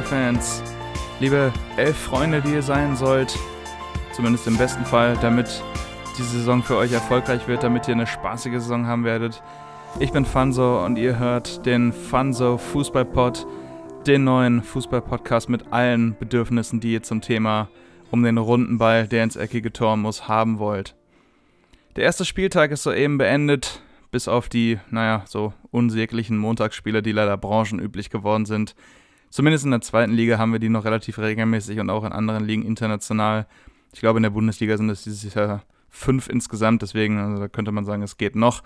Fußballfans, liebe elf Freunde, die ihr sein sollt, zumindest im besten Fall, damit diese Saison für euch erfolgreich wird, damit ihr eine spaßige Saison haben werdet. Ich bin Fanso und ihr hört den Fanso Fußballpod, den neuen Fußballpodcast mit allen Bedürfnissen, die ihr zum Thema um den runden Ball, der ins eckige Tor muss, haben wollt. Der erste Spieltag ist soeben beendet, bis auf die, naja, so unsäglichen Montagsspiele, die leider branchenüblich geworden sind. Zumindest in der zweiten Liga haben wir die noch relativ regelmäßig und auch in anderen Ligen international. Ich glaube, in der Bundesliga sind es dieses Jahr fünf insgesamt, deswegen also da könnte man sagen, es geht noch.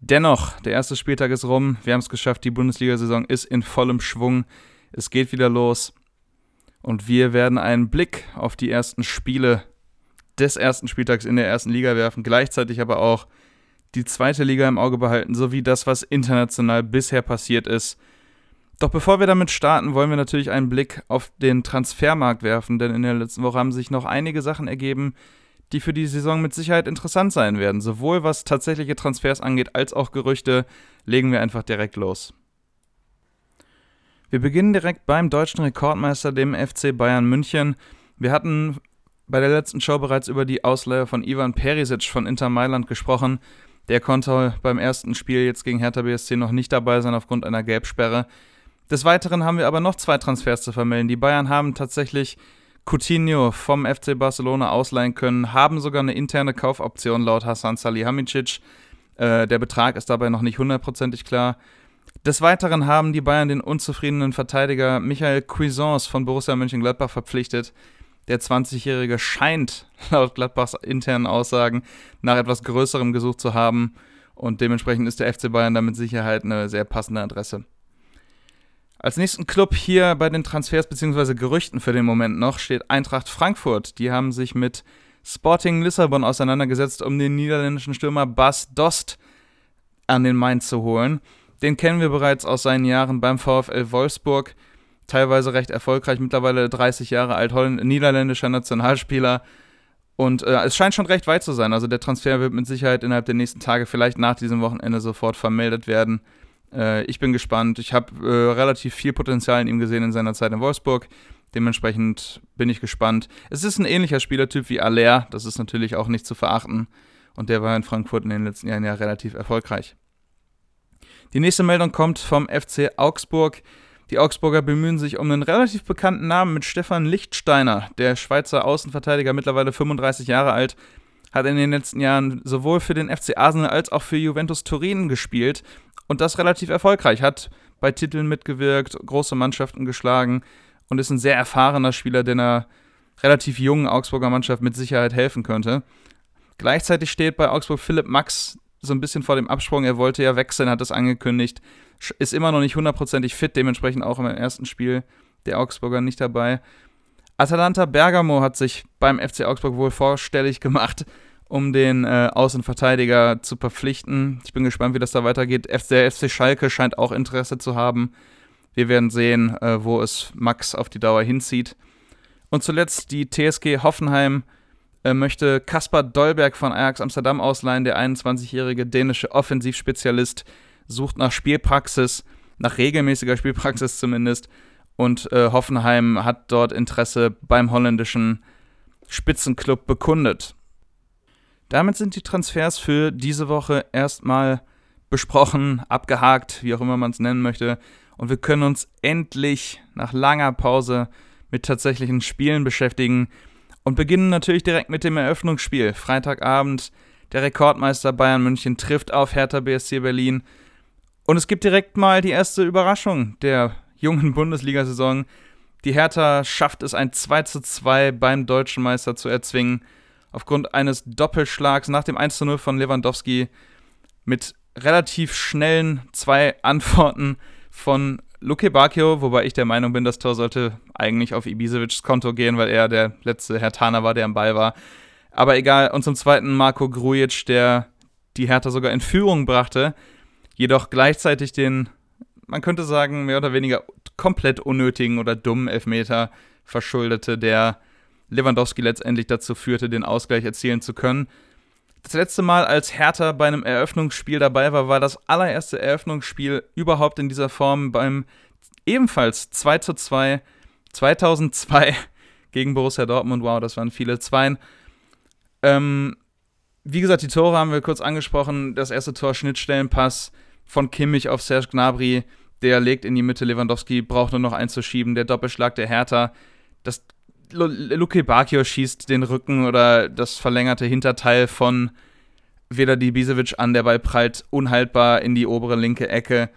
Dennoch, der erste Spieltag ist rum. Wir haben es geschafft. Die Bundesliga-Saison ist in vollem Schwung. Es geht wieder los. Und wir werden einen Blick auf die ersten Spiele des ersten Spieltags in der ersten Liga werfen. Gleichzeitig aber auch die zweite Liga im Auge behalten, sowie das, was international bisher passiert ist. Doch bevor wir damit starten, wollen wir natürlich einen Blick auf den Transfermarkt werfen, denn in der letzten Woche haben sich noch einige Sachen ergeben, die für die Saison mit Sicherheit interessant sein werden. Sowohl was tatsächliche Transfers angeht, als auch Gerüchte, legen wir einfach direkt los. Wir beginnen direkt beim deutschen Rekordmeister, dem FC Bayern München. Wir hatten bei der letzten Show bereits über die Ausleihe von Ivan Perisic von Inter Mailand gesprochen. Der konnte beim ersten Spiel jetzt gegen Hertha BSC noch nicht dabei sein aufgrund einer Gelbsperre. Des Weiteren haben wir aber noch zwei Transfers zu vermelden. Die Bayern haben tatsächlich Coutinho vom FC Barcelona ausleihen können, haben sogar eine interne Kaufoption laut Hassan Salihamidzic. Äh, der Betrag ist dabei noch nicht hundertprozentig klar. Des Weiteren haben die Bayern den unzufriedenen Verteidiger Michael Cuisance von Borussia Mönchengladbach verpflichtet. Der 20-Jährige scheint laut Gladbachs internen Aussagen nach etwas Größerem gesucht zu haben und dementsprechend ist der FC Bayern da mit Sicherheit eine sehr passende Adresse. Als nächsten Club hier bei den Transfers bzw. Gerüchten für den Moment noch steht Eintracht Frankfurt. Die haben sich mit Sporting Lissabon auseinandergesetzt, um den niederländischen Stürmer Bas Dost an den Main zu holen. Den kennen wir bereits aus seinen Jahren beim VfL Wolfsburg teilweise recht erfolgreich, mittlerweile 30 Jahre alt, niederländischer Nationalspieler. Und äh, es scheint schon recht weit zu sein. Also der Transfer wird mit Sicherheit innerhalb der nächsten Tage, vielleicht nach diesem Wochenende, sofort vermeldet werden. Äh, ich bin gespannt. Ich habe äh, relativ viel Potenzial in ihm gesehen in seiner Zeit in Wolfsburg. Dementsprechend bin ich gespannt. Es ist ein ähnlicher Spielertyp wie Aller. Das ist natürlich auch nicht zu verachten. Und der war in Frankfurt in den letzten Jahren ja relativ erfolgreich. Die nächste Meldung kommt vom FC Augsburg. Die Augsburger bemühen sich um einen relativ bekannten Namen mit Stefan Lichtsteiner, der Schweizer Außenverteidiger, mittlerweile 35 Jahre alt, hat in den letzten Jahren sowohl für den FC Arsenal als auch für Juventus Turin gespielt und das relativ erfolgreich, hat bei Titeln mitgewirkt, große Mannschaften geschlagen und ist ein sehr erfahrener Spieler, der einer relativ jungen Augsburger Mannschaft mit Sicherheit helfen könnte. Gleichzeitig steht bei Augsburg Philipp Max so ein bisschen vor dem Absprung. Er wollte ja wechseln, hat das angekündigt ist immer noch nicht hundertprozentig fit, dementsprechend auch im ersten Spiel der Augsburger nicht dabei. Atalanta Bergamo hat sich beim FC Augsburg wohl vorstellig gemacht, um den äh, Außenverteidiger zu verpflichten. Ich bin gespannt, wie das da weitergeht. Der FC Schalke scheint auch Interesse zu haben. Wir werden sehen, äh, wo es Max auf die Dauer hinzieht. Und zuletzt die TSG Hoffenheim äh, möchte Kaspar Dolberg von Ajax Amsterdam ausleihen, der 21-jährige dänische Offensivspezialist sucht nach Spielpraxis, nach regelmäßiger Spielpraxis zumindest. Und äh, Hoffenheim hat dort Interesse beim holländischen Spitzenclub bekundet. Damit sind die Transfers für diese Woche erstmal besprochen, abgehakt, wie auch immer man es nennen möchte. Und wir können uns endlich nach langer Pause mit tatsächlichen Spielen beschäftigen und beginnen natürlich direkt mit dem Eröffnungsspiel. Freitagabend, der Rekordmeister Bayern München trifft auf Hertha BSC Berlin. Und es gibt direkt mal die erste Überraschung der jungen Bundesliga-Saison. Die Hertha schafft es, ein 2 zu 2 beim deutschen Meister zu erzwingen. Aufgrund eines Doppelschlags nach dem 1 zu 0 von Lewandowski mit relativ schnellen zwei Antworten von Luke Bacchio, wobei ich der Meinung bin, das Tor sollte eigentlich auf Ibisevics Konto gehen, weil er der letzte Hertaner war, der am Ball war. Aber egal. Und zum zweiten Marco Grujic, der die Hertha sogar in Führung brachte jedoch gleichzeitig den, man könnte sagen, mehr oder weniger komplett unnötigen oder dummen Elfmeter verschuldete, der Lewandowski letztendlich dazu führte, den Ausgleich erzielen zu können. Das letzte Mal, als Hertha bei einem Eröffnungsspiel dabei war, war das allererste Eröffnungsspiel überhaupt in dieser Form beim ebenfalls 2 zu 2 2002 gegen Borussia Dortmund. Wow, das waren viele Zweien. Ähm, wie gesagt, die Tore haben wir kurz angesprochen. Das erste Tor Schnittstellenpass von Kimmich auf Serge Gnabry. Der legt in die Mitte. Lewandowski braucht nur noch einzuschieben. Der Doppelschlag der Hertha. Das Luke Bakio schießt den Rücken oder das verlängerte Hinterteil von Veda Dibisevic an. Der Ball prallt unhaltbar in die obere linke Ecke.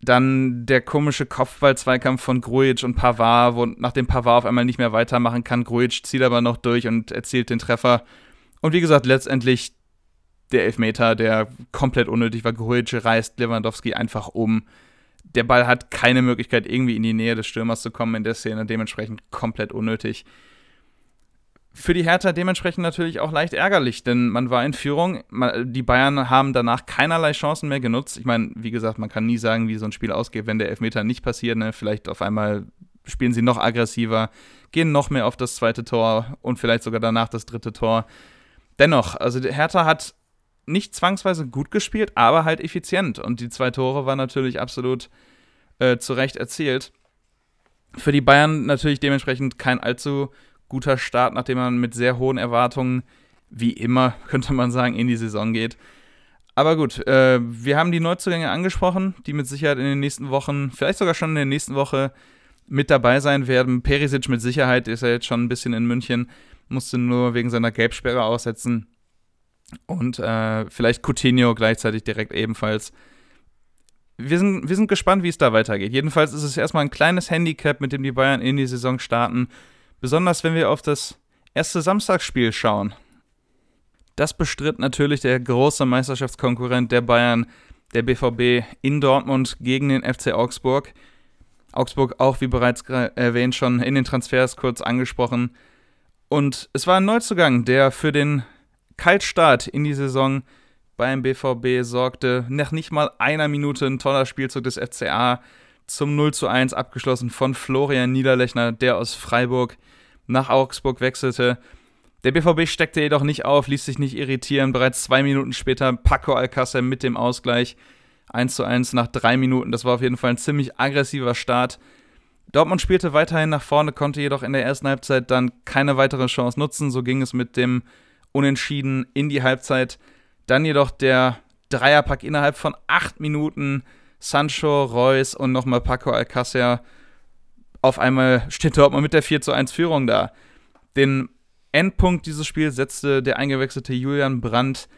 Dann der komische Kopfball-Zweikampf von Grujic und Pavard, wo nachdem Pavard auf einmal nicht mehr weitermachen kann, Grujic zieht aber noch durch und erzielt den Treffer. Und wie gesagt, letztendlich der Elfmeter, der komplett unnötig war. Grujic reißt Lewandowski einfach um. Der Ball hat keine Möglichkeit, irgendwie in die Nähe des Stürmers zu kommen in der Szene, dementsprechend komplett unnötig für die Hertha dementsprechend natürlich auch leicht ärgerlich, denn man war in Führung. Die Bayern haben danach keinerlei Chancen mehr genutzt. Ich meine, wie gesagt, man kann nie sagen, wie so ein Spiel ausgeht, wenn der Elfmeter nicht passiert. Ne? Vielleicht auf einmal spielen sie noch aggressiver, gehen noch mehr auf das zweite Tor und vielleicht sogar danach das dritte Tor. Dennoch, also Hertha hat nicht zwangsweise gut gespielt, aber halt effizient. Und die zwei Tore waren natürlich absolut äh, zu Recht erzielt. Für die Bayern natürlich dementsprechend kein allzu guter Start, nachdem man mit sehr hohen Erwartungen, wie immer, könnte man sagen, in die Saison geht. Aber gut, äh, wir haben die Neuzugänge angesprochen, die mit Sicherheit in den nächsten Wochen, vielleicht sogar schon in der nächsten Woche mit dabei sein werden. Perisic mit Sicherheit ist ja jetzt schon ein bisschen in München, musste nur wegen seiner Gelbsperre aussetzen. Und äh, vielleicht Coutinho gleichzeitig direkt ebenfalls. Wir sind, wir sind gespannt, wie es da weitergeht. Jedenfalls ist es erstmal ein kleines Handicap, mit dem die Bayern in die Saison starten. Besonders wenn wir auf das erste Samstagsspiel schauen. Das bestritt natürlich der große Meisterschaftskonkurrent der Bayern, der BVB in Dortmund gegen den FC Augsburg. Augsburg auch, wie bereits erwähnt, schon in den Transfers kurz angesprochen. Und es war ein Neuzugang, der für den Kaltstart in die Saison beim BVB sorgte. Nach nicht mal einer Minute ein toller Spielzug des FCA zum 0 zu 1 abgeschlossen von Florian Niederlechner, der aus Freiburg nach Augsburg wechselte. Der BVB steckte jedoch nicht auf, ließ sich nicht irritieren. Bereits zwei Minuten später Paco Alcácer mit dem Ausgleich 1 zu 1 nach drei Minuten. Das war auf jeden Fall ein ziemlich aggressiver Start. Dortmund spielte weiterhin nach vorne, konnte jedoch in der ersten Halbzeit dann keine weitere Chance nutzen. So ging es mit dem Unentschieden in die Halbzeit. Dann jedoch der Dreierpack innerhalb von acht Minuten. Sancho, Reus und nochmal Paco Alcácer auf einmal steht Dortmund mit der 4 zu 1 Führung da. Den Endpunkt dieses Spiels setzte der eingewechselte Julian Brandt,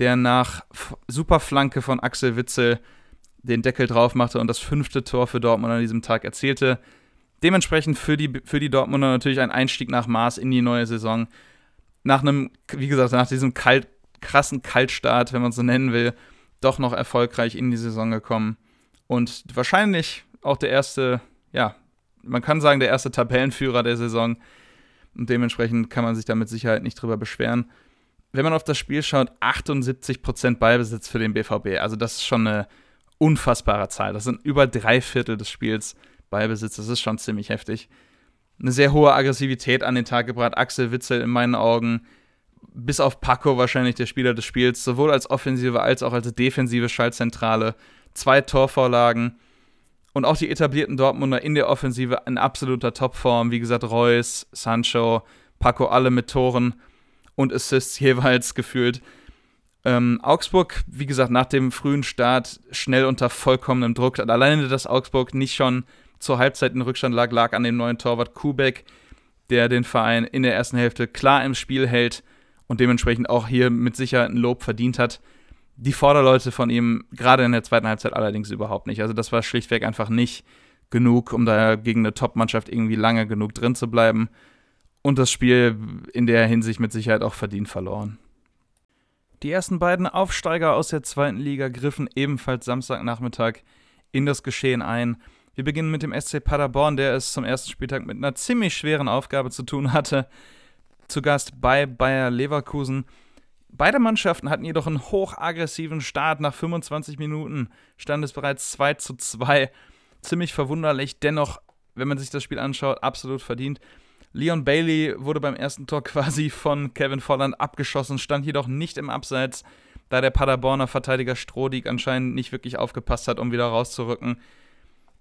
der nach Superflanke von Axel Witzel den Deckel drauf machte und das fünfte Tor für Dortmund an diesem Tag erzielte. Dementsprechend für die, für die Dortmunder natürlich ein Einstieg nach Maß in die neue Saison. Nach einem, wie gesagt, nach diesem kalt, krassen Kaltstart, wenn man so nennen will, doch noch erfolgreich in die Saison gekommen. Und wahrscheinlich auch der erste, ja, man kann sagen, der erste Tabellenführer der Saison. Und dementsprechend kann man sich da mit Sicherheit nicht drüber beschweren. Wenn man auf das Spiel schaut, 78% Ballbesitz für den BVB. Also das ist schon eine unfassbare Zahl. Das sind über drei Viertel des Spiels Ballbesitz. Das ist schon ziemlich heftig. Eine sehr hohe Aggressivität an den Tag gebracht. Axel Witzel in meinen Augen, bis auf Paco wahrscheinlich der Spieler des Spiels, sowohl als offensive als auch als defensive Schaltzentrale. Zwei Torvorlagen und auch die etablierten Dortmunder in der Offensive in absoluter Topform. Wie gesagt, Reus, Sancho, Paco, alle mit Toren und Assists jeweils gefühlt. Ähm, Augsburg, wie gesagt, nach dem frühen Start schnell unter vollkommenem Druck. Alleine, dass Augsburg nicht schon zur Halbzeit in Rückstand lag, lag an dem neuen Torwart Kubek, der den Verein in der ersten Hälfte klar im Spiel hält und dementsprechend auch hier mit Sicherheit ein Lob verdient hat. Die Vorderleute von ihm, gerade in der zweiten Halbzeit allerdings überhaupt nicht. Also das war schlichtweg einfach nicht genug, um da gegen eine Top-Mannschaft irgendwie lange genug drin zu bleiben. Und das Spiel in der Hinsicht mit Sicherheit auch verdient verloren. Die ersten beiden Aufsteiger aus der zweiten Liga griffen ebenfalls Samstagnachmittag in das Geschehen ein. Wir beginnen mit dem SC Paderborn, der es zum ersten Spieltag mit einer ziemlich schweren Aufgabe zu tun hatte. Zu Gast bei Bayer Leverkusen. Beide Mannschaften hatten jedoch einen hochaggressiven Start. Nach 25 Minuten stand es bereits 2 zu 2. Ziemlich verwunderlich, dennoch, wenn man sich das Spiel anschaut, absolut verdient. Leon Bailey wurde beim ersten Tor quasi von Kevin Volland abgeschossen, stand jedoch nicht im Abseits, da der Paderborner Verteidiger Strodig anscheinend nicht wirklich aufgepasst hat, um wieder rauszurücken.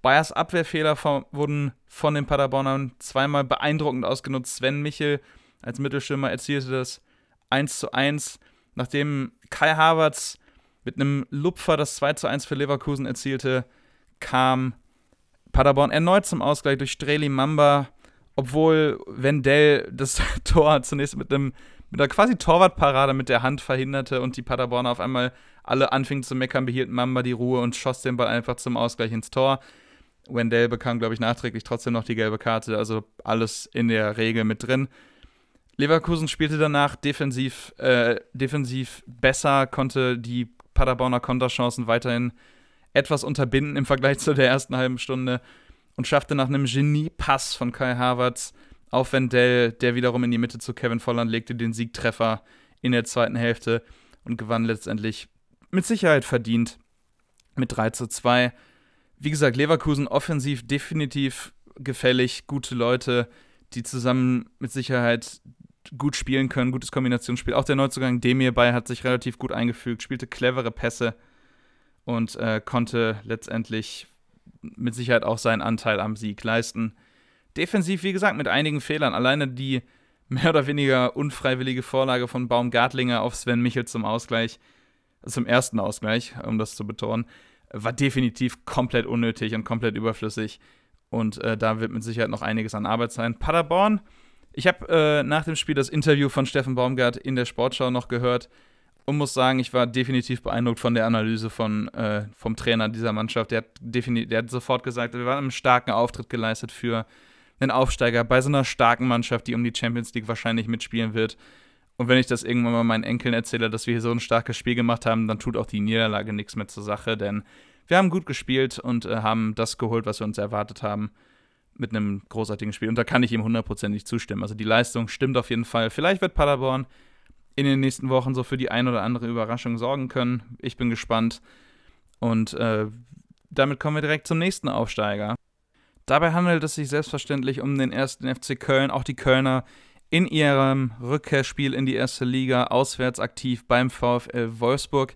Bayers Abwehrfehler von, wurden von den Paderbornern zweimal beeindruckend ausgenutzt. Sven Michel als Mittelstürmer erzielte das 1 zu 1, nachdem Kai Havertz mit einem Lupfer das 2 zu 1 für Leverkusen erzielte, kam Paderborn erneut zum Ausgleich durch Streli Mamba, obwohl Wendell das Tor zunächst mit einem mit einer quasi Torwartparade mit der Hand verhinderte und die Paderborner auf einmal alle anfingen zu meckern, behielt Mamba die Ruhe und schoss den Ball einfach zum Ausgleich ins Tor. Wendell bekam, glaube ich, nachträglich trotzdem noch die gelbe Karte, also alles in der Regel mit drin. Leverkusen spielte danach defensiv, äh, defensiv besser, konnte die Paderborner Konterchancen weiterhin etwas unterbinden im Vergleich zu der ersten halben Stunde und schaffte nach einem Genie-Pass von Kai Havertz auf Wendell, der wiederum in die Mitte zu Kevin Volland legte, den Siegtreffer in der zweiten Hälfte und gewann letztendlich mit Sicherheit verdient mit 3 zu 2. Wie gesagt, Leverkusen offensiv definitiv gefällig, gute Leute, die zusammen mit Sicherheit gut spielen können, gutes Kombinationsspiel. Auch der Neuzugang Demir bei hat sich relativ gut eingefügt, spielte clevere Pässe und äh, konnte letztendlich mit Sicherheit auch seinen Anteil am Sieg leisten. Defensiv, wie gesagt, mit einigen Fehlern. Alleine die mehr oder weniger unfreiwillige Vorlage von Baumgartlinger auf Sven Michel zum Ausgleich, zum ersten Ausgleich, um das zu betonen, war definitiv komplett unnötig und komplett überflüssig. Und äh, da wird mit Sicherheit noch einiges an Arbeit sein. Paderborn ich habe äh, nach dem Spiel das Interview von Steffen Baumgart in der Sportschau noch gehört und muss sagen, ich war definitiv beeindruckt von der Analyse von, äh, vom Trainer dieser Mannschaft. Der hat, der hat sofort gesagt, wir waren einen starken Auftritt geleistet für einen Aufsteiger bei so einer starken Mannschaft, die um die Champions League wahrscheinlich mitspielen wird. Und wenn ich das irgendwann mal meinen Enkeln erzähle, dass wir hier so ein starkes Spiel gemacht haben, dann tut auch die Niederlage nichts mehr zur Sache, denn wir haben gut gespielt und äh, haben das geholt, was wir uns erwartet haben mit einem großartigen Spiel. Und da kann ich ihm hundertprozentig zustimmen. Also die Leistung stimmt auf jeden Fall. Vielleicht wird Paderborn in den nächsten Wochen so für die ein oder andere Überraschung sorgen können. Ich bin gespannt. Und äh, damit kommen wir direkt zum nächsten Aufsteiger. Dabei handelt es sich selbstverständlich um den ersten FC Köln. Auch die Kölner in ihrem Rückkehrspiel in die erste Liga auswärts aktiv beim VfL Wolfsburg.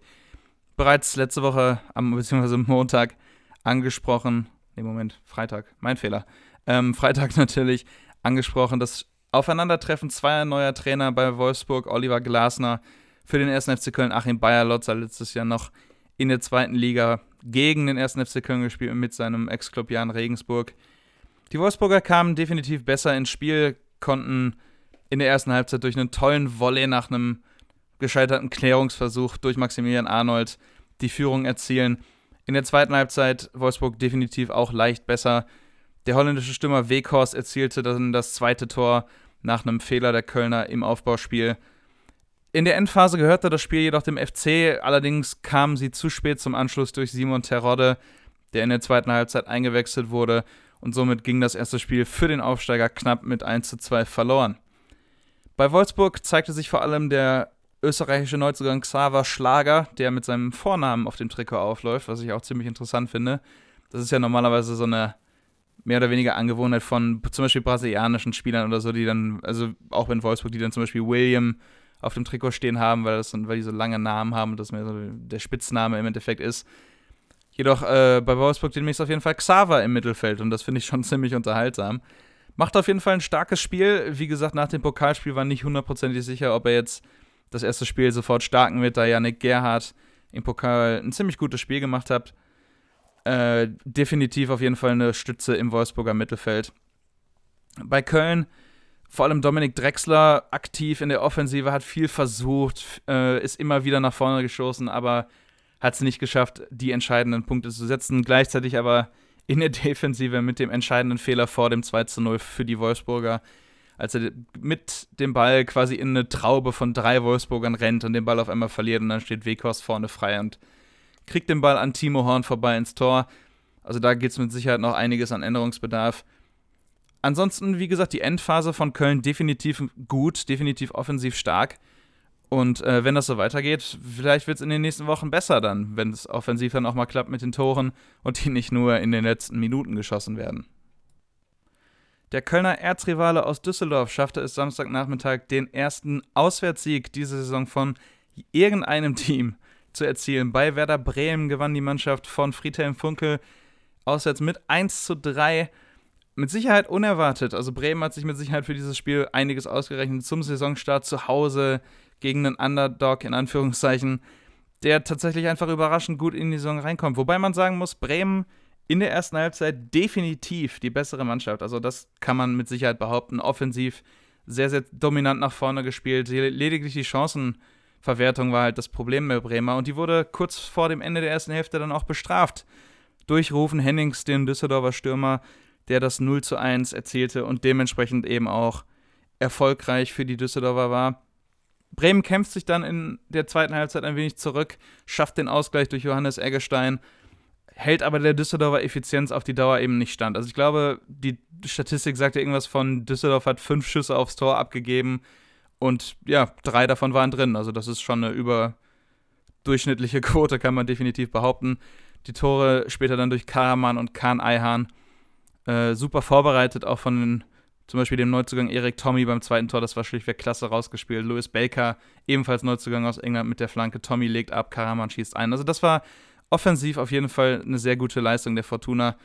Bereits letzte Woche, am beziehungsweise Montag, angesprochen. Ne, Moment, Freitag, mein Fehler ähm, Freitag natürlich angesprochen, das Aufeinandertreffen zweier neuer Trainer bei Wolfsburg, Oliver Glasner für den 1. FC Köln, Achim Bayer-Lotzer letztes Jahr noch in der zweiten Liga gegen den 1. FC Köln gespielt mit seinem Ex-Club Jan Regensburg. Die Wolfsburger kamen definitiv besser ins Spiel, konnten in der ersten Halbzeit durch einen tollen Volley nach einem gescheiterten Klärungsversuch durch Maximilian Arnold die Führung erzielen. In der zweiten Halbzeit Wolfsburg definitiv auch leicht besser. Der holländische Stürmer Weghorst erzielte dann das zweite Tor nach einem Fehler der Kölner im Aufbauspiel. In der Endphase gehörte das Spiel jedoch dem FC, allerdings kamen sie zu spät zum Anschluss durch Simon Terodde, der in der zweiten Halbzeit eingewechselt wurde und somit ging das erste Spiel für den Aufsteiger knapp mit 1 zu 2 verloren. Bei Wolfsburg zeigte sich vor allem der österreichische Neuzugang Xaver Schlager, der mit seinem Vornamen auf dem Trikot aufläuft, was ich auch ziemlich interessant finde. Das ist ja normalerweise so eine mehr oder weniger Angewohnheit von zum Beispiel brasilianischen Spielern oder so, die dann, also auch in Wolfsburg, die dann zum Beispiel William auf dem Trikot stehen haben, weil, das, weil die so lange Namen haben und das mehr so der Spitzname im Endeffekt ist. Jedoch äh, bei Wolfsburg demnächst auf jeden Fall Xaver im Mittelfeld und das finde ich schon ziemlich unterhaltsam. Macht auf jeden Fall ein starkes Spiel. Wie gesagt, nach dem Pokalspiel war nicht hundertprozentig sicher, ob er jetzt das erste Spiel sofort starken wird, da Yannick Gerhardt im Pokal ein ziemlich gutes Spiel gemacht hat. Äh, definitiv auf jeden Fall eine Stütze im Wolfsburger Mittelfeld. Bei Köln vor allem Dominik Drexler aktiv in der Offensive, hat viel versucht, äh, ist immer wieder nach vorne geschossen, aber hat es nicht geschafft, die entscheidenden Punkte zu setzen. Gleichzeitig aber in der Defensive mit dem entscheidenden Fehler vor dem 2 zu 0 für die Wolfsburger, als er mit dem Ball quasi in eine Traube von drei Wolfsburgern rennt und den Ball auf einmal verliert und dann steht Wekos vorne frei und kriegt den Ball an Timo Horn vorbei ins Tor. Also da gibt es mit Sicherheit noch einiges an Änderungsbedarf. Ansonsten, wie gesagt, die Endphase von Köln definitiv gut, definitiv offensiv stark. Und äh, wenn das so weitergeht, vielleicht wird es in den nächsten Wochen besser dann, wenn es offensiv dann auch mal klappt mit den Toren und die nicht nur in den letzten Minuten geschossen werden. Der Kölner Erzrivale aus Düsseldorf schaffte es Samstagnachmittag, den ersten Auswärtssieg dieser Saison von irgendeinem Team zu erzielen. Bei Werder Bremen gewann die Mannschaft von Friedhelm Funkel auswärts mit 1 zu 3. Mit Sicherheit unerwartet. Also Bremen hat sich mit Sicherheit für dieses Spiel einiges ausgerechnet zum Saisonstart zu Hause gegen einen Underdog in Anführungszeichen, der tatsächlich einfach überraschend gut in die Saison reinkommt. Wobei man sagen muss, Bremen in der ersten Halbzeit definitiv die bessere Mannschaft. Also das kann man mit Sicherheit behaupten. Offensiv sehr, sehr dominant nach vorne gespielt. Lediglich die Chancenverwertung war halt das Problem bei Bremer und die wurde kurz vor dem Ende der ersten Hälfte dann auch bestraft. Durch Rufen Hennings, den Düsseldorfer Stürmer, der das 0 zu 1 erzielte und dementsprechend eben auch erfolgreich für die Düsseldorfer war. Bremen kämpft sich dann in der zweiten Halbzeit ein wenig zurück, schafft den Ausgleich durch Johannes Eggestein, hält aber der Düsseldorfer Effizienz auf die Dauer eben nicht stand. Also ich glaube, die Statistik sagt ja irgendwas von, Düsseldorf hat fünf Schüsse aufs Tor abgegeben und ja, drei davon waren drin. Also das ist schon eine überdurchschnittliche Quote, kann man definitiv behaupten. Die Tore später dann durch Karaman und Kahn Eihan äh, super vorbereitet, auch von den, zum Beispiel dem Neuzugang Erik Tommy beim zweiten Tor, das war schlichtweg klasse rausgespielt. Louis Baker, ebenfalls Neuzugang aus England mit der Flanke. Tommy legt ab, Karaman schießt ein. Also das war offensiv auf jeden Fall eine sehr gute Leistung der Fortuna.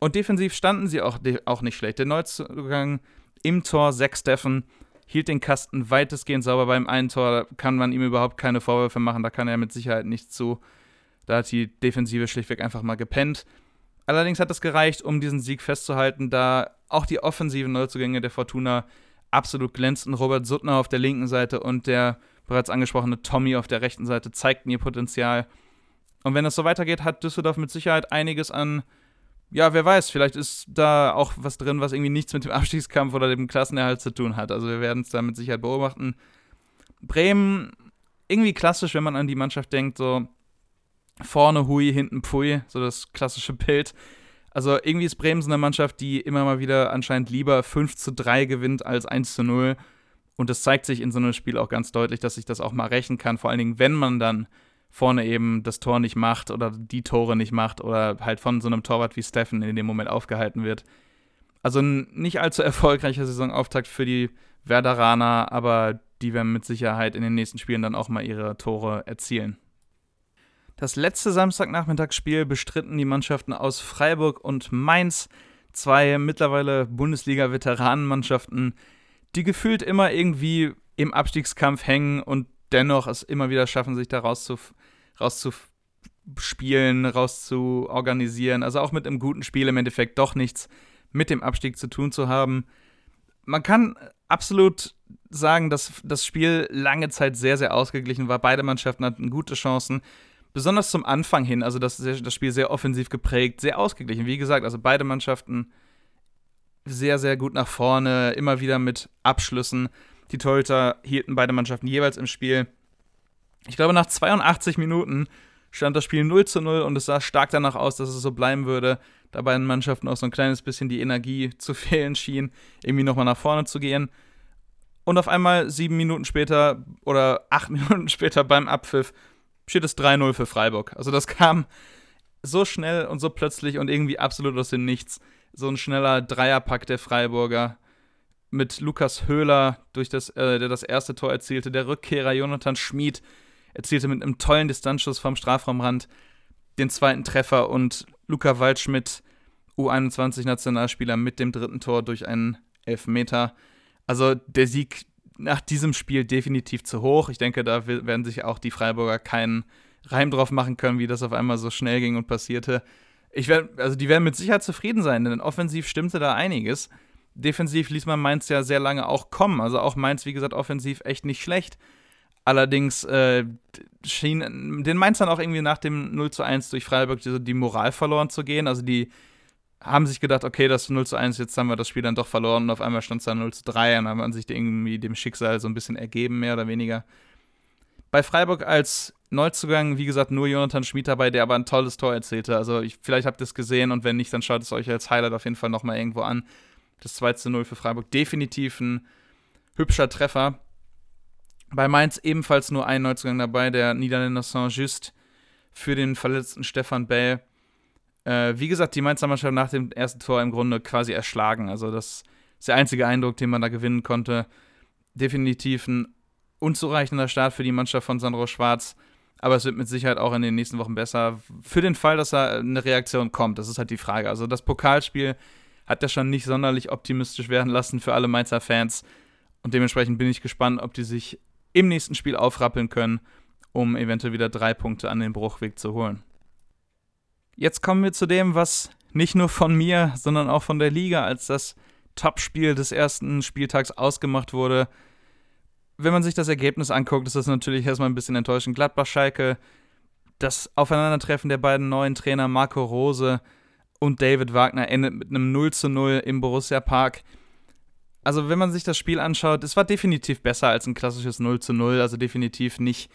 Und defensiv standen sie auch, auch nicht schlecht. Der Neuzugang im Tor, Sechs Steffen, hielt den Kasten weitestgehend sauber beim einen Tor. Da kann man ihm überhaupt keine Vorwürfe machen, da kann er mit Sicherheit nichts zu. Da hat die Defensive schlichtweg einfach mal gepennt. Allerdings hat es gereicht, um diesen Sieg festzuhalten, da auch die offensiven Neuzugänge der Fortuna absolut glänzten. Robert Suttner auf der linken Seite und der bereits angesprochene Tommy auf der rechten Seite zeigten ihr Potenzial. Und wenn es so weitergeht, hat Düsseldorf mit Sicherheit einiges an, ja, wer weiß, vielleicht ist da auch was drin, was irgendwie nichts mit dem Abstiegskampf oder dem Klassenerhalt zu tun hat. Also wir werden es da mit Sicherheit beobachten. Bremen, irgendwie klassisch, wenn man an die Mannschaft denkt, so vorne Hui, hinten Pui, so das klassische Bild. Also irgendwie ist Bremen so eine Mannschaft, die immer mal wieder anscheinend lieber 5 zu 3 gewinnt als 1 zu 0. Und das zeigt sich in so einem Spiel auch ganz deutlich, dass sich das auch mal rächen kann. Vor allen Dingen, wenn man dann vorne eben das Tor nicht macht oder die Tore nicht macht oder halt von so einem Torwart wie Steffen in dem Moment aufgehalten wird. Also ein nicht allzu erfolgreicher Saisonauftakt für die Werderaner, aber die werden mit Sicherheit in den nächsten Spielen dann auch mal ihre Tore erzielen. Das letzte Samstagnachmittagsspiel bestritten die Mannschaften aus Freiburg und Mainz, zwei mittlerweile Bundesliga-Veteranenmannschaften, die gefühlt immer irgendwie im Abstiegskampf hängen und dennoch es immer wieder schaffen, sich da rauszuspielen, rauszuorganisieren. Also auch mit einem guten Spiel im Endeffekt doch nichts mit dem Abstieg zu tun zu haben. Man kann absolut sagen, dass das Spiel lange Zeit sehr, sehr ausgeglichen war. Beide Mannschaften hatten gute Chancen besonders zum Anfang hin, also das, das Spiel sehr offensiv geprägt, sehr ausgeglichen. Wie gesagt, also beide Mannschaften sehr, sehr gut nach vorne, immer wieder mit Abschlüssen. Die Torhüter hielten beide Mannschaften jeweils im Spiel. Ich glaube, nach 82 Minuten stand das Spiel 0 zu 0 und es sah stark danach aus, dass es so bleiben würde, da beiden Mannschaften auch so ein kleines bisschen die Energie zu fehlen schien, irgendwie nochmal nach vorne zu gehen. Und auf einmal sieben Minuten später oder acht Minuten später beim Abpfiff steht es 3-0 für Freiburg. Also das kam so schnell und so plötzlich und irgendwie absolut aus dem Nichts. So ein schneller Dreierpack der Freiburger mit Lukas Höhler, durch das, äh, der das erste Tor erzielte. Der Rückkehrer Jonathan Schmid erzielte mit einem tollen Distanzschuss vom Strafraumrand den zweiten Treffer und Luca Waldschmidt, U21-Nationalspieler, mit dem dritten Tor durch einen Elfmeter. Also der Sieg nach diesem Spiel definitiv zu hoch. Ich denke, da werden sich auch die Freiburger keinen Reim drauf machen können, wie das auf einmal so schnell ging und passierte. Ich werd, also die werden mit Sicherheit zufrieden sein, denn offensiv stimmte da einiges. Defensiv ließ man Mainz ja sehr lange auch kommen. Also auch Mainz, wie gesagt, offensiv echt nicht schlecht. Allerdings äh, schien den Mainz dann auch irgendwie nach dem 0 zu 1 durch Freiburg die, die Moral verloren zu gehen. Also die haben sich gedacht, okay, das 0 zu 1, jetzt haben wir das Spiel dann doch verloren und auf einmal stand es dann 0 zu 3 und haben sich irgendwie dem Schicksal so ein bisschen ergeben, mehr oder weniger. Bei Freiburg als Neuzugang, wie gesagt, nur Jonathan Schmid dabei, der aber ein tolles Tor erzählte. Also ich, vielleicht habt ihr es gesehen und wenn nicht, dann schaut es euch als Highlight auf jeden Fall nochmal irgendwo an. Das 2 zu 0 für Freiburg, definitiv ein hübscher Treffer. Bei Mainz ebenfalls nur ein Neuzugang dabei, der Niederländer Saint-Just für den verletzten Stefan Bell äh, wie gesagt, die Mainzer Mannschaft nach dem ersten Tor im Grunde quasi erschlagen. Also das ist der einzige Eindruck, den man da gewinnen konnte. Definitiv ein unzureichender Start für die Mannschaft von Sandro Schwarz. aber es wird mit Sicherheit auch in den nächsten Wochen besser. Für den Fall, dass da eine Reaktion kommt, das ist halt die Frage. Also das Pokalspiel hat ja schon nicht sonderlich optimistisch werden lassen für alle Mainzer Fans. Und dementsprechend bin ich gespannt, ob die sich im nächsten Spiel aufrappeln können, um eventuell wieder drei Punkte an den Bruchweg zu holen. Jetzt kommen wir zu dem, was nicht nur von mir, sondern auch von der Liga als das Topspiel des ersten Spieltags ausgemacht wurde. Wenn man sich das Ergebnis anguckt, ist das natürlich erstmal ein bisschen enttäuschend. Gladbach-Schalke, das Aufeinandertreffen der beiden neuen Trainer Marco Rose und David Wagner endet mit einem 0 zu 0 im Borussia Park. Also, wenn man sich das Spiel anschaut, es war definitiv besser als ein klassisches 0 zu 0, also definitiv nicht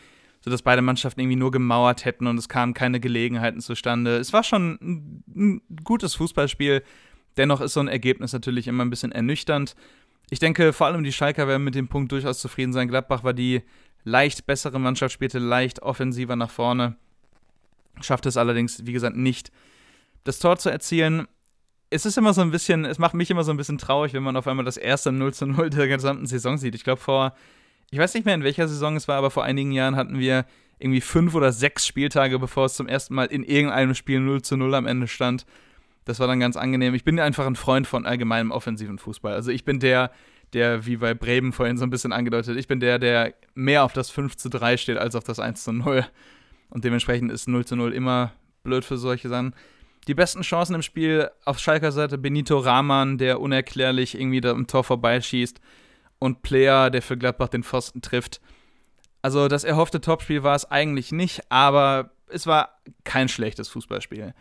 so, dass beide Mannschaften irgendwie nur gemauert hätten und es kamen keine Gelegenheiten zustande. Es war schon ein, ein gutes Fußballspiel. Dennoch ist so ein Ergebnis natürlich immer ein bisschen ernüchternd. Ich denke, vor allem die Schalker werden mit dem Punkt durchaus zufrieden sein. Gladbach war die leicht bessere Mannschaft, spielte leicht offensiver nach vorne. Schafft es allerdings, wie gesagt, nicht, das Tor zu erzielen. Es ist immer so ein bisschen, es macht mich immer so ein bisschen traurig, wenn man auf einmal das erste 0 zu 0 der gesamten Saison sieht. Ich glaube, vor, ich weiß nicht mehr in welcher Saison es war, aber vor einigen Jahren hatten wir irgendwie fünf oder sechs Spieltage, bevor es zum ersten Mal in irgendeinem Spiel 0 zu 0 am Ende stand. Das war dann ganz angenehm. Ich bin einfach ein Freund von allgemeinem offensiven Fußball. Also ich bin der, der, wie bei Bremen vorhin so ein bisschen angedeutet, ich bin der, der mehr auf das 5 zu 3 steht als auf das 1 zu 0. Und dementsprechend ist 0 zu 0 immer blöd für solche Sachen die besten Chancen im Spiel auf Schalker Seite Benito Rahman, der unerklärlich irgendwie da im Tor vorbeischießt und Player, der für Gladbach den Pfosten trifft. Also das erhoffte Topspiel war es eigentlich nicht, aber es war kein schlechtes Fußballspiel.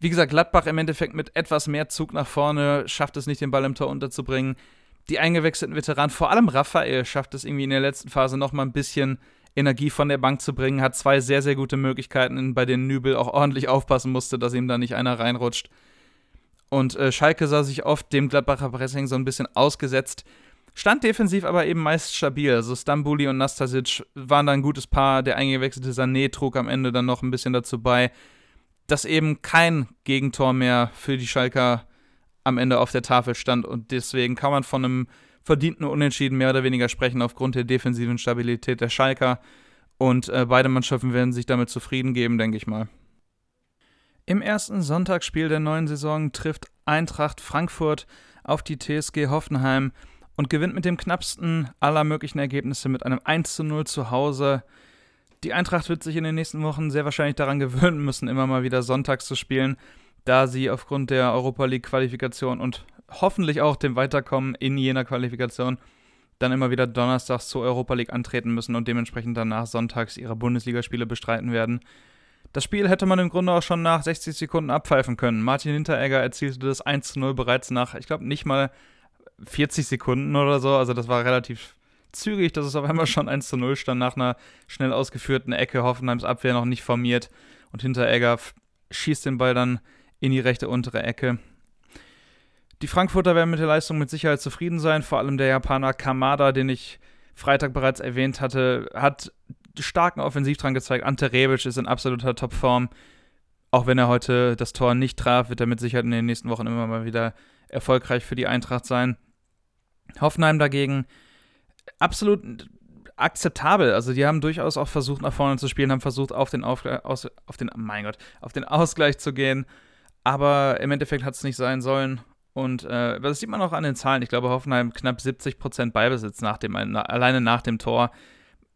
Wie gesagt, Gladbach im Endeffekt mit etwas mehr Zug nach vorne schafft es nicht, den Ball im Tor unterzubringen. Die eingewechselten Veteranen, vor allem Raphael, schafft es irgendwie in der letzten Phase noch mal ein bisschen Energie von der Bank zu bringen, hat zwei sehr, sehr gute Möglichkeiten, bei denen Nübel auch ordentlich aufpassen musste, dass ihm da nicht einer reinrutscht. Und äh, Schalke sah sich oft dem Gladbacher Pressing so ein bisschen ausgesetzt, stand defensiv aber eben meist stabil. Also Stambuli und Nastasic waren da ein gutes Paar. Der eingewechselte Sané trug am Ende dann noch ein bisschen dazu bei, dass eben kein Gegentor mehr für die Schalker am Ende auf der Tafel stand. Und deswegen kann man von einem verdienten Unentschieden mehr oder weniger sprechen aufgrund der defensiven Stabilität der Schalker. Und äh, beide Mannschaften werden sich damit zufrieden geben, denke ich mal. Im ersten Sonntagsspiel der neuen Saison trifft Eintracht Frankfurt auf die TSG Hoffenheim und gewinnt mit dem knappsten aller möglichen Ergebnisse mit einem 1 zu 0 zu Hause. Die Eintracht wird sich in den nächsten Wochen sehr wahrscheinlich daran gewöhnen müssen, immer mal wieder sonntags zu spielen, da sie aufgrund der Europa League Qualifikation und hoffentlich auch dem Weiterkommen in jener Qualifikation dann immer wieder donnerstags zur Europa League antreten müssen und dementsprechend danach sonntags ihre Bundesligaspiele bestreiten werden. Das Spiel hätte man im Grunde auch schon nach 60 Sekunden abpfeifen können. Martin Hinteregger erzielte das 1 0 bereits nach, ich glaube, nicht mal 40 Sekunden oder so. Also das war relativ zügig, dass es auf einmal schon 1 0 stand nach einer schnell ausgeführten Ecke. Hoffenheims Abwehr noch nicht formiert und Hinteregger schießt den Ball dann in die rechte untere Ecke. Die Frankfurter werden mit der Leistung mit Sicherheit zufrieden sein. Vor allem der Japaner Kamada, den ich Freitag bereits erwähnt hatte, hat starken Offensivdrang gezeigt. Ante Rebic ist in absoluter Topform. Auch wenn er heute das Tor nicht traf, wird er mit Sicherheit in den nächsten Wochen immer mal wieder erfolgreich für die Eintracht sein. Hoffenheim dagegen absolut akzeptabel. Also die haben durchaus auch versucht, nach vorne zu spielen, haben versucht, auf den, Aufgleich, aus, auf den, mein Gott, auf den Ausgleich zu gehen. Aber im Endeffekt hat es nicht sein sollen. Und äh, das sieht man auch an den Zahlen. Ich glaube, Hoffenheim knapp 70% Beibesitz nach dem, na, alleine nach dem Tor.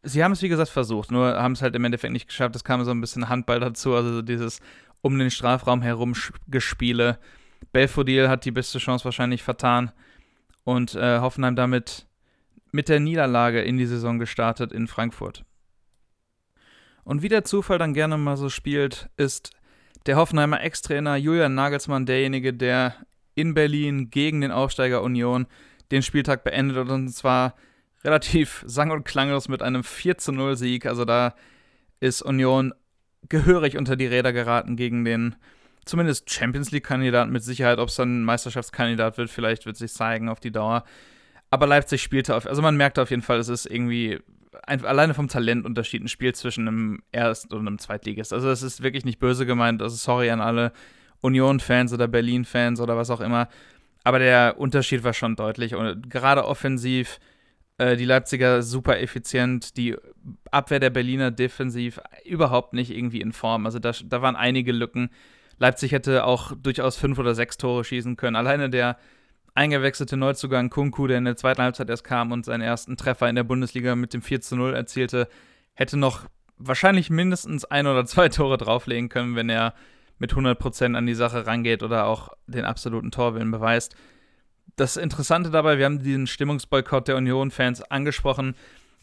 Sie haben es, wie gesagt, versucht, nur haben es halt im Endeffekt nicht geschafft. Es kam so ein bisschen Handball dazu, also dieses um den Strafraum herum Gespiele. Belfodil hat die beste Chance wahrscheinlich vertan und äh, Hoffenheim damit mit der Niederlage in die Saison gestartet in Frankfurt. Und wie der Zufall dann gerne mal so spielt, ist der Hoffenheimer Ex-Trainer Julian Nagelsmann derjenige, der in Berlin gegen den Aufsteiger Union den Spieltag beendet und zwar relativ sang- und klanglos mit einem 4 zu 0 Sieg. Also da ist Union gehörig unter die Räder geraten gegen den zumindest Champions League-Kandidaten mit Sicherheit. Ob es dann Meisterschaftskandidat wird, vielleicht wird sich zeigen auf die Dauer. Aber Leipzig spielte auf, also man merkte auf jeden Fall, es ist irgendwie ein, alleine vom Talentunterschied ein Spiel zwischen einem Erst- und einem Zweitligist. Also es ist wirklich nicht böse gemeint. Also sorry an alle Union-Fans oder Berlin-Fans oder was auch immer. Aber der Unterschied war schon deutlich. Und gerade offensiv Äh, die Leipziger super effizient, die Abwehr der Berliner defensiv überhaupt nicht irgendwie in Form. Also da, da waren einige Lücken. Leipzig hätte auch durchaus fünf oder sechs Tore schießen können. Alleine der eingewechselte Neuzugang Kunku, der in der zweiten Halbzeit erst kam und seinen ersten Treffer in der Bundesliga mit dem 4 zu 0 erzielte, hätte noch wahrscheinlich mindestens ein oder zwei Tore drauflegen können, wenn er mit 100% an die Sache rangeht oder auch den absoluten Torwillen beweist. Das Interessante dabei, wir haben diesen Stimmungsboykott der Union-Fans angesprochen.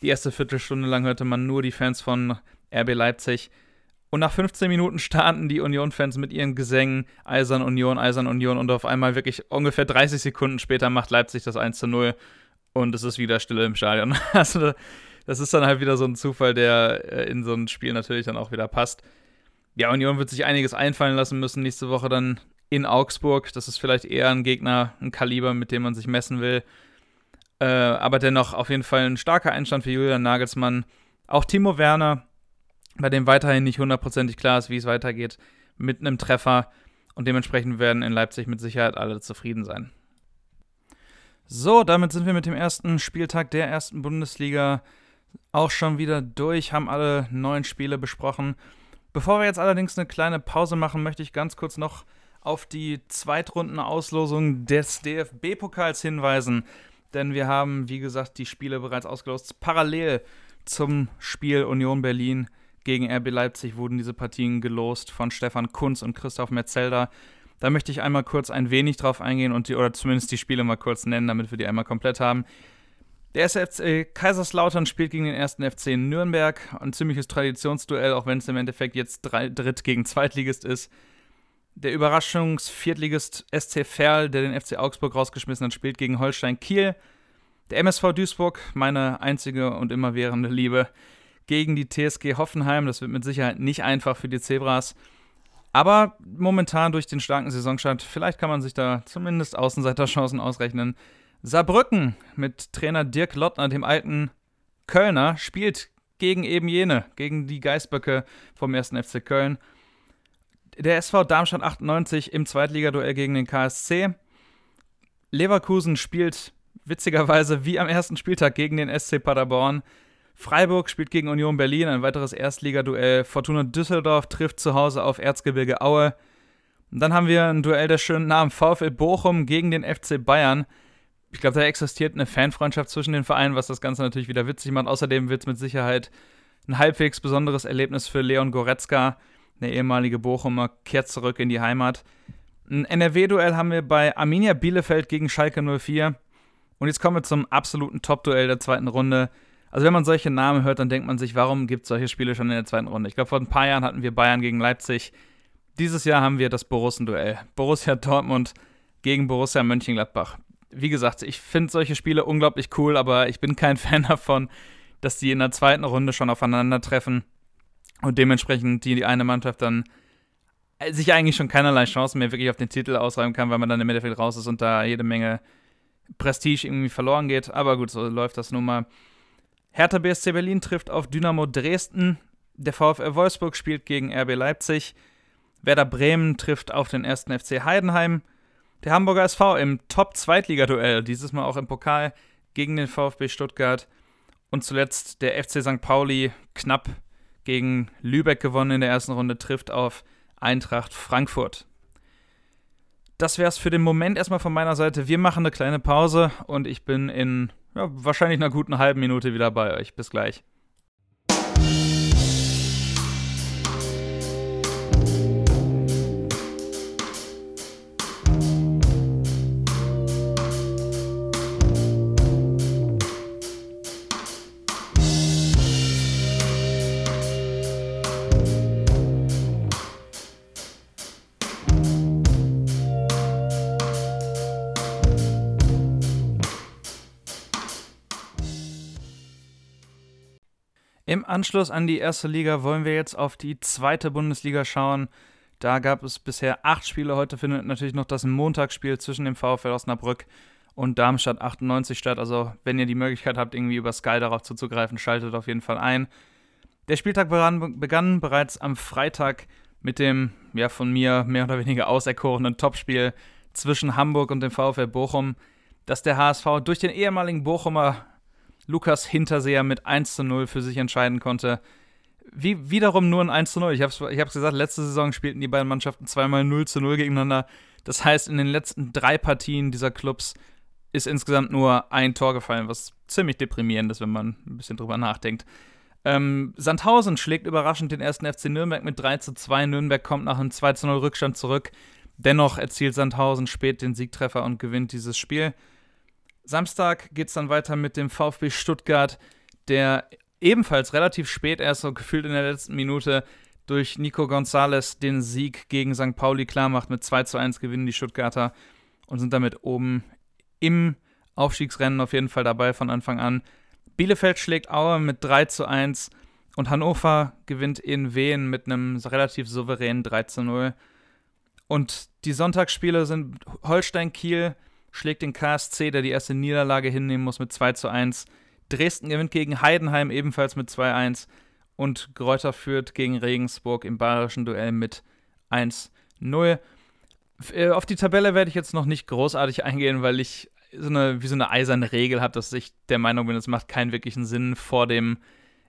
Die erste Viertelstunde lang hörte man nur die Fans von RB Leipzig. Und nach 15 Minuten starten die Union-Fans mit ihren Gesängen Eisern Union, Eisern Union und auf einmal wirklich ungefähr 30 Sekunden später macht Leipzig das 1 zu 0 und es ist wieder Stille im Stadion. Also das ist dann halt wieder so ein Zufall, der äh, in so ein Spiel natürlich dann auch wieder passt. Ja, Union wird sich einiges einfallen lassen müssen nächste Woche dann in Augsburg. Das ist vielleicht eher ein Gegner, ein Kaliber, mit dem man sich messen will. Äh, aber dennoch auf jeden Fall ein starker Einstand für Julian Nagelsmann. Auch Timo Werner bei dem weiterhin nicht hundertprozentig klar ist, wie es weitergeht, mit einem Treffer. Und dementsprechend werden in Leipzig mit Sicherheit alle zufrieden sein. So, damit sind wir mit dem ersten Spieltag der ersten Bundesliga auch schon wieder durch, haben alle neun Spiele besprochen. Bevor wir jetzt allerdings eine kleine Pause machen, möchte ich ganz kurz noch auf die Zweitrundenauslosung des DFB-Pokals hinweisen. Denn wir haben, wie gesagt, die Spiele bereits ausgelost. Parallel zum Spiel Union Berlin gegen RB Leipzig wurden diese Partien gelost von Stefan Kunz und Christoph Metzelder. Da möchte ich einmal kurz ein wenig drauf eingehen und die, oder zumindest die Spiele mal kurz nennen, damit wir die einmal komplett haben. Der SFC Kaiserslautern spielt gegen den ersten FC Nürnberg. Ein ziemliches Traditionsduell, auch wenn es im Endeffekt jetzt Dritt gegen Zweitligist ist. Der Überraschungsviertligist SC Verl, der den FC Augsburg rausgeschmissen hat, spielt gegen Holstein Kiel. Der MSV Duisburg, meine einzige und immerwährende Liebe, gegen die TSG Hoffenheim. Das wird mit Sicherheit nicht einfach für die Zebras. Aber momentan durch den starken Saisonstart, vielleicht kann man sich da zumindest Außenseiterchancen ausrechnen. Saarbrücken mit Trainer Dirk Lottner, dem alten Kölner, spielt gegen eben jene, gegen die Geißböcke vom 1. FC Köln. Der SV Darmstadt 98 im Zweitligaduell gegen den KSC. Leverkusen spielt witzigerweise wie am ersten Spieltag gegen den SC Paderborn. Freiburg spielt gegen Union Berlin, ein weiteres Erstligaduell. Fortuna Düsseldorf trifft zu Hause auf Erzgebirge Aue. Und dann haben wir ein Duell der schönen Namen VfL Bochum gegen den FC Bayern. Ich glaube, da existiert eine Fanfreundschaft zwischen den Vereinen, was das Ganze natürlich wieder witzig macht. Außerdem wird es mit Sicherheit ein halbwegs besonderes Erlebnis für Leon Goretzka. Der ehemalige Bochumer kehrt zurück in die Heimat. Ein NRW-Duell haben wir bei Arminia Bielefeld gegen Schalke 04. Und jetzt kommen wir zum absoluten Top-Duell der zweiten Runde. Also wenn man solche Namen hört, dann denkt man sich, warum gibt es solche Spiele schon in der zweiten Runde? Ich glaube, vor ein paar Jahren hatten wir Bayern gegen Leipzig. Dieses Jahr haben wir das Borussen-Duell. Borussia Dortmund gegen Borussia Mönchengladbach. Wie gesagt, ich finde solche Spiele unglaublich cool, aber ich bin kein Fan davon, dass die in der zweiten Runde schon aufeinandertreffen und dementsprechend die, die eine Mannschaft dann äh, sich eigentlich schon keinerlei Chance mehr wirklich auf den Titel ausräumen kann, weil man dann im Endeffekt raus ist und da jede Menge Prestige irgendwie verloren geht. Aber gut, so läuft das nun mal. Hertha BSC Berlin trifft auf Dynamo Dresden. Der VfL Wolfsburg spielt gegen RB Leipzig. Werder Bremen trifft auf den 1. FC Heidenheim. Der Hamburger SV im Top-Zweitligaduell, dieses Mal auch im Pokal, gegen den VfB Stuttgart. Und zuletzt der FC St. Pauli knapp gegen Lübeck gewonnen in der ersten Runde, trifft auf Eintracht Frankfurt. Das wäre es für den Moment erstmal von meiner Seite. Wir machen eine kleine Pause und ich bin in ja, wahrscheinlich einer guten halben Minute wieder bei euch. Bis gleich. Im Anschluss an die erste Liga wollen wir jetzt auf die zweite Bundesliga schauen. Da gab es bisher acht Spiele. Heute findet natürlich noch das Montagsspiel zwischen dem VfL Osnabrück und Darmstadt 98 statt. Also, wenn ihr die Möglichkeit habt, irgendwie über Sky darauf zuzugreifen, schaltet auf jeden Fall ein. Der Spieltag begann, bereits am Freitag mit dem, ja, von mir mehr oder weniger auserkorenen Topspiel zwischen Hamburg und dem VfL Bochum, das der HSV durch den ehemaligen Bochumer Lukas Hinterseher mit 1 zu 0 für sich entscheiden konnte. Wie wiederum nur ein 1 zu 0. Ich habe es ich gesagt, letzte Saison spielten die beiden Mannschaften zweimal 0 zu 0 gegeneinander. Das heißt, in den letzten drei Partien dieser Clubs ist insgesamt nur ein Tor gefallen, was ziemlich deprimierend ist, wenn man ein bisschen drüber nachdenkt. Ähm, Sandhausen schlägt überraschend den ersten FC Nürnberg mit 3 zu 2. Nürnberg kommt nach einem 2 zu 0 Rückstand zurück. Dennoch erzielt Sandhausen spät den Siegtreffer und gewinnt dieses Spiel. Samstag geht es dann weiter mit dem VfB Stuttgart, der ebenfalls relativ spät erst so gefühlt in der letzten Minute durch Nico Gonzalez den Sieg gegen St. Pauli klarmacht. Mit 2 zu 1 gewinnen die Stuttgarter und sind damit oben im Aufstiegsrennen auf jeden Fall dabei von Anfang an. Bielefeld schlägt Aue mit 3 zu 1 und Hannover gewinnt in Wien mit einem relativ souveränen 3 zu 0. Und die Sonntagsspiele sind Holstein-Kiel schlägt den KSC, der die erste Niederlage hinnehmen muss, mit 2 zu 1. Dresden gewinnt gegen Heidenheim ebenfalls mit 2-1 und Gräuter führt gegen Regensburg im bayerischen Duell mit 1-0. Äh, auf die Tabelle werde ich jetzt noch nicht großartig eingehen, weil ich so eine, wie so eine eiserne Regel habe, dass ich der Meinung bin, es macht keinen wirklichen Sinn, vor dem,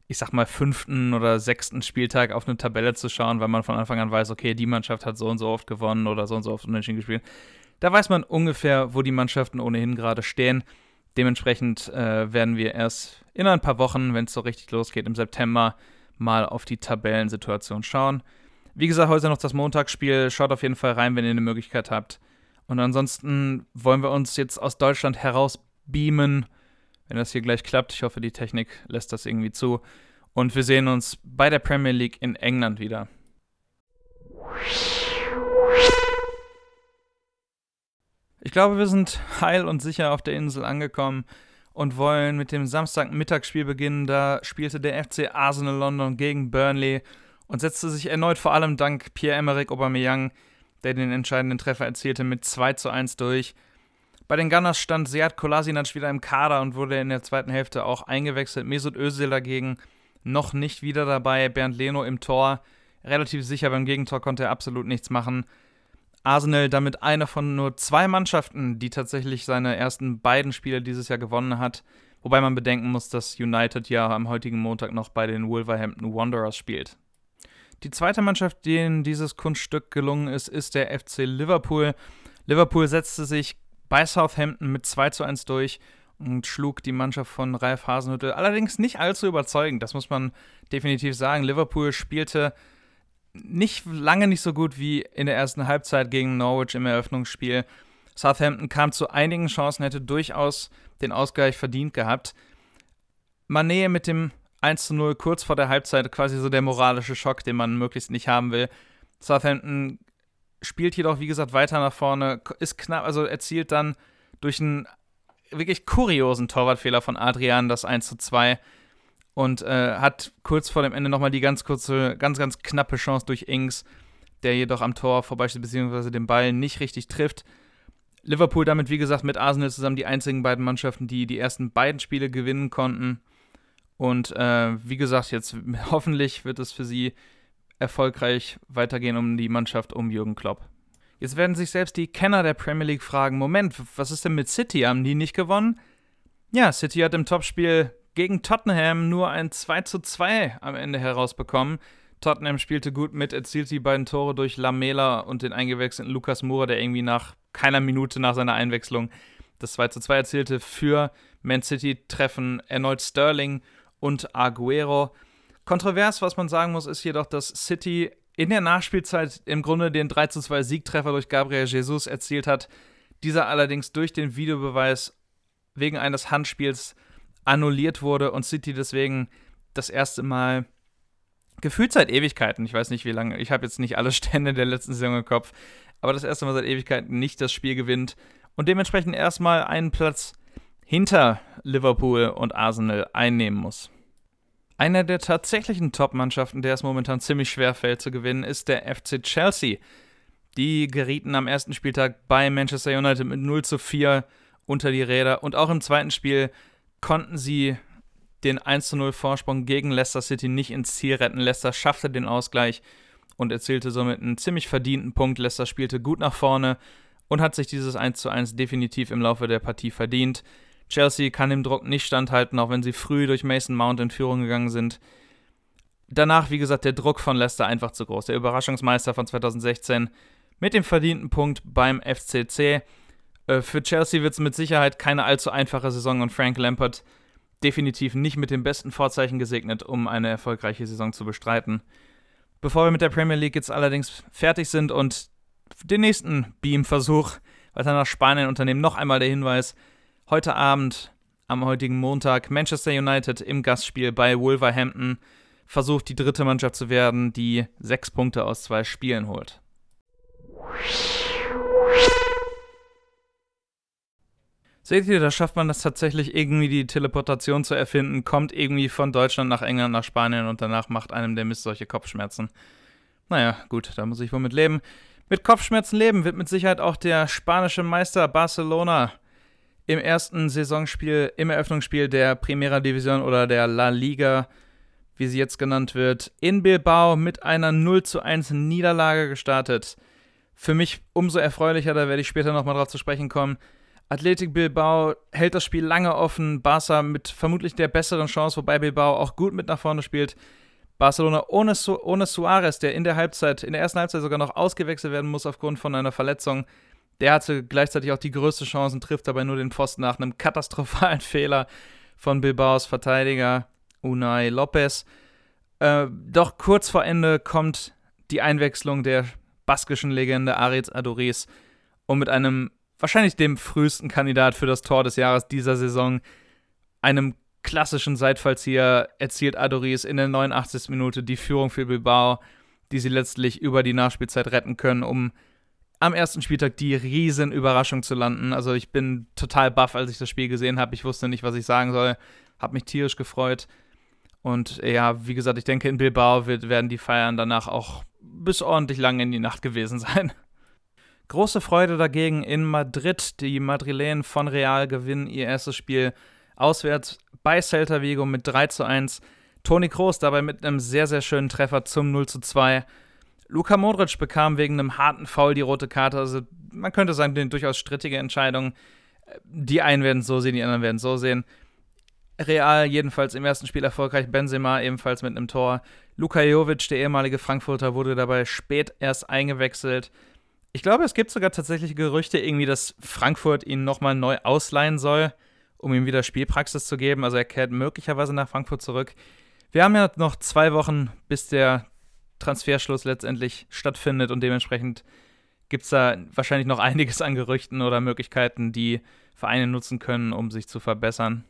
ich sag mal, fünften oder sechsten Spieltag auf eine Tabelle zu schauen, weil man von Anfang an weiß, okay, die Mannschaft hat so und so oft gewonnen oder so und so oft unentschieden gespielt. Da weiß man ungefähr, wo die Mannschaften ohnehin gerade stehen. Dementsprechend äh, werden wir erst in ein paar Wochen, wenn es so richtig losgeht, im September mal auf die Tabellensituation schauen. Wie gesagt, heute noch das Montagsspiel. Schaut auf jeden Fall rein, wenn ihr eine Möglichkeit habt. Und ansonsten wollen wir uns jetzt aus Deutschland heraus beamen, wenn das hier gleich klappt. Ich hoffe, die Technik lässt das irgendwie zu. Und wir sehen uns bei der Premier League in England wieder. Ich glaube, wir sind heil und sicher auf der Insel angekommen und wollen mit dem Samstagmittagsspiel beginnen. Da spielte der FC Arsenal London gegen Burnley und setzte sich erneut vor allem dank Pierre-Emerick Aubameyang, der den entscheidenden Treffer erzielte, mit 2 zu 1 durch. Bei den Gunners stand Seat Kolasinac wieder im Kader und wurde in der zweiten Hälfte auch eingewechselt. Mesut Özil dagegen noch nicht wieder dabei. Bernd Leno im Tor. Relativ sicher beim Gegentor konnte er absolut nichts machen. Arsenal damit eine von nur zwei Mannschaften, die tatsächlich seine ersten beiden Spiele dieses Jahr gewonnen hat. Wobei man bedenken muss, dass United ja am heutigen Montag noch bei den Wolverhampton Wanderers spielt. Die zweite Mannschaft, denen dieses Kunststück gelungen ist, ist der FC Liverpool. Liverpool setzte sich bei Southampton mit 2 zu 1 durch und schlug die Mannschaft von Ralf Hasenhüttl allerdings nicht allzu überzeugend, das muss man definitiv sagen. Liverpool spielte nicht lange nicht so gut wie in der ersten Halbzeit gegen Norwich im Eröffnungsspiel. Southampton kam zu einigen Chancen, hätte durchaus den Ausgleich verdient gehabt. Mané mit dem 1 zu 0 kurz vor der Halbzeit quasi so der moralische Schock, den man möglichst nicht haben will. Southampton spielt jedoch, wie gesagt, weiter nach vorne, ist knapp, also erzielt dann durch einen wirklich kuriosen Torwartfehler von Adrian das 1 zu 2 und äh, hat kurz vor dem Ende nochmal die ganz kurze, ganz, ganz knappe Chance durch Ings, der jedoch am Tor vorbeisteht, beziehungsweise den Ball nicht richtig trifft. Liverpool damit, wie gesagt, mit Arsenal zusammen die einzigen beiden Mannschaften, die die ersten beiden Spiele gewinnen konnten. Und äh, wie gesagt, jetzt hoffentlich wird es für sie erfolgreich weitergehen um die Mannschaft um Jürgen Klopp. Jetzt werden sich selbst die Kenner der Premier League fragen: Moment, was ist denn mit City? Haben die nicht gewonnen? Ja, City hat im Topspiel gegen Tottenham nur ein 2 zu 2 am Ende herausbekommen. Tottenham spielte gut mit, erzielte die beiden Tore durch Lamela und den eingewechselten Lukas Moura, der irgendwie nach keiner Minute nach seiner Einwechslung das 2 zu 2 erzielte. Für Man City treffen erneut Sterling und Aguero. Kontrovers, was man sagen muss, ist jedoch, dass City in der Nachspielzeit im Grunde den 3 zu 2 Siegtreffer durch Gabriel Jesus erzielt hat. Dieser allerdings durch den Videobeweis wegen eines Handspiels annulliert wurde und City deswegen das erste Mal gefühlt seit Ewigkeiten, ich weiß nicht wie lange, ich habe jetzt nicht alle Stände der letzten Saison im Kopf, aber das erste Mal seit Ewigkeiten nicht das Spiel gewinnt und dementsprechend erstmal einen Platz hinter Liverpool und Arsenal einnehmen muss. Einer der tatsächlichen Top-Mannschaften, der es momentan ziemlich schwer fällt zu gewinnen, ist der FC Chelsea. Die gerieten am ersten Spieltag bei Manchester United mit 0 zu 4 unter die Räder und auch im zweiten Spiel konnten sie den 1-0 Vorsprung gegen Leicester City nicht ins Ziel retten. Leicester schaffte den Ausgleich und erzielte somit einen ziemlich verdienten Punkt. Leicester spielte gut nach vorne und hat sich dieses 1-1 definitiv im Laufe der Partie verdient. Chelsea kann dem Druck nicht standhalten, auch wenn sie früh durch Mason Mount in Führung gegangen sind. Danach, wie gesagt, der Druck von Leicester einfach zu groß. Der Überraschungsmeister von 2016 mit dem verdienten Punkt beim FCC. Äh, für Chelsea wird es mit Sicherheit keine allzu einfache Saison und Frank Lampard definitiv nicht mit dem besten Vorzeichen gesegnet, um eine erfolgreiche Saison zu bestreiten. Bevor wir mit der Premier League jetzt allerdings fertig sind und den nächsten Beam-Versuch weiter nach Spanien unternehmen, noch einmal der Hinweis: Heute Abend, am heutigen Montag, Manchester United im Gastspiel bei Wolverhampton versucht, die dritte Mannschaft zu werden, die sechs Punkte aus zwei Spielen holt. Seht ihr, da schafft man das tatsächlich irgendwie die Teleportation zu erfinden, kommt irgendwie von Deutschland nach England, nach Spanien und danach macht einem der Mist solche Kopfschmerzen. Naja, gut, da muss ich wohl mit leben. Mit Kopfschmerzen leben wird mit Sicherheit auch der spanische Meister Barcelona im ersten Saisonspiel, im Eröffnungsspiel der Primera Division oder der La Liga, wie sie jetzt genannt wird, in Bilbao mit einer 0 zu 1 Niederlage gestartet. Für mich umso erfreulicher, da werde ich später nochmal drauf zu sprechen kommen. Athletic Bilbao hält das Spiel lange offen. Barca mit vermutlich der besseren Chance, wobei Bilbao auch gut mit nach vorne spielt. Barcelona ohne, Su ohne Suarez, der in der Halbzeit, in der ersten Halbzeit sogar noch ausgewechselt werden muss aufgrund von einer Verletzung. Der hatte gleichzeitig auch die größte Chance und trifft dabei nur den Pfosten nach einem katastrophalen Fehler von Bilbaos Verteidiger Unai Lopez. Äh, doch kurz vor Ende kommt die Einwechslung der baskischen Legende Aritz Aduriz, um mit einem wahrscheinlich dem frühesten Kandidat für das Tor des Jahres dieser Saison, einem klassischen Seitfallzieher, erzielt Adoris in der 89. Minute die Führung für Bilbao, die sie letztlich über die Nachspielzeit retten können, um am ersten Spieltag die riesen Überraschung zu landen. Also ich bin total baff, als ich das Spiel gesehen habe. Ich wusste nicht, was ich sagen soll. Habe mich tierisch gefreut. Und ja, wie gesagt, ich denke, in Bilbao wird, werden die Feiern danach auch bis ordentlich lang in die Nacht gewesen sein. Große Freude dagegen in Madrid. Die Madrilen von Real gewinnen ihr erstes Spiel auswärts bei Celta Vigo mit 3 zu 1. Toni Kroos dabei mit einem sehr, sehr schönen Treffer zum 0 zu 2. Luka Modric bekam wegen einem harten Foul die rote Karte. Also man könnte sagen, eine durchaus strittige Entscheidung. Die einen werden es so sehen, die anderen werden es so sehen. Real jedenfalls im ersten Spiel erfolgreich. Benzema ebenfalls mit einem Tor. Luka Jovic, der ehemalige Frankfurter, wurde dabei spät erst eingewechselt. Ich glaube, es gibt sogar tatsächlich Gerüchte, irgendwie, dass Frankfurt ihn nochmal neu ausleihen soll, um ihm wieder Spielpraxis zu geben. Also er kehrt möglicherweise nach Frankfurt zurück. Wir haben ja noch zwei Wochen, bis der Transferschluss letztendlich stattfindet und dementsprechend gibt es da wahrscheinlich noch einiges an Gerüchten oder Möglichkeiten, die Vereine nutzen können, um sich zu verbessern.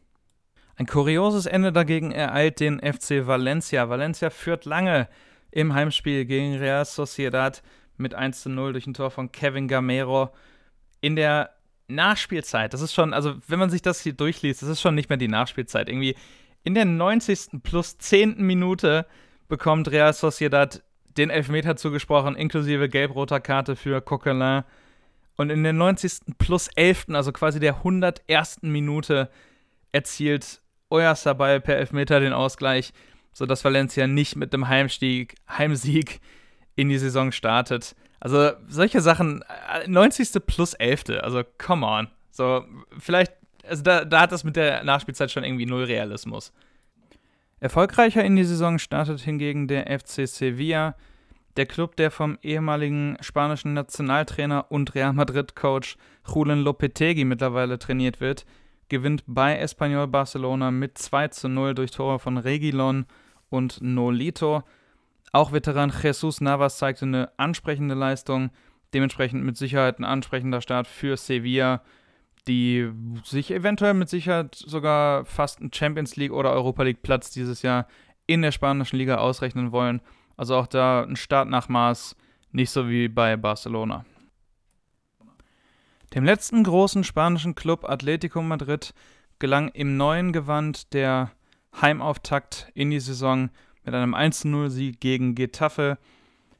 Ein kurioses Ende dagegen ereilt den FC Valencia. Valencia führt lange im Heimspiel gegen Real Sociedad mit 1 zu 0 durch ein Tor von Kevin Gamero. In der Nachspielzeit, das ist schon, also wenn man sich das hier durchliest, das ist schon nicht mehr die Nachspielzeit. Irgendwie in der 90. plus 10. Minute bekommt Real Sociedad den Elfmeter zugesprochen, inklusive gelb-roter Karte für Coquelin. Und in der 90. plus 11., also quasi der 101. Minute, erzielt Oyarzabal per Elfmeter den Ausgleich, sodass Valencia nicht mit dem Heimstieg, Heimsieg in die Saison startet. Also solche Sachen, 90. Äh, plus 11. Also come on. So, vielleicht, also da, da hat das mit der Nachspielzeit schon irgendwie null Realismus. Erfolgreicher in die Saison startet hingegen der FC Sevilla, der Club, der vom ehemaligen spanischen Nationaltrainer und Real Madrid-Coach Julen Lopetegui mittlerweile trainiert wird, gewinnt bei Espanyol Barcelona mit 2 zu 0 durch Tore von Regilon und Nolito. Auch Veteran Jesus Navas zeigte eine ansprechende Leistung, dementsprechend mit Sicherheit ein ansprechender Start für Sevilla, die sich eventuell mit Sicherheit sogar fast einen Champions League oder Europa League Platz dieses Jahr in der spanischen Liga ausrechnen wollen. Also auch da ein Start nach Maß, nicht so wie bei Barcelona. Dem letzten großen spanischen Club Atletico Madrid gelang im neuen Gewand der Heimauftakt in die Saison mit einem 1-0-Sieg gegen Getafe.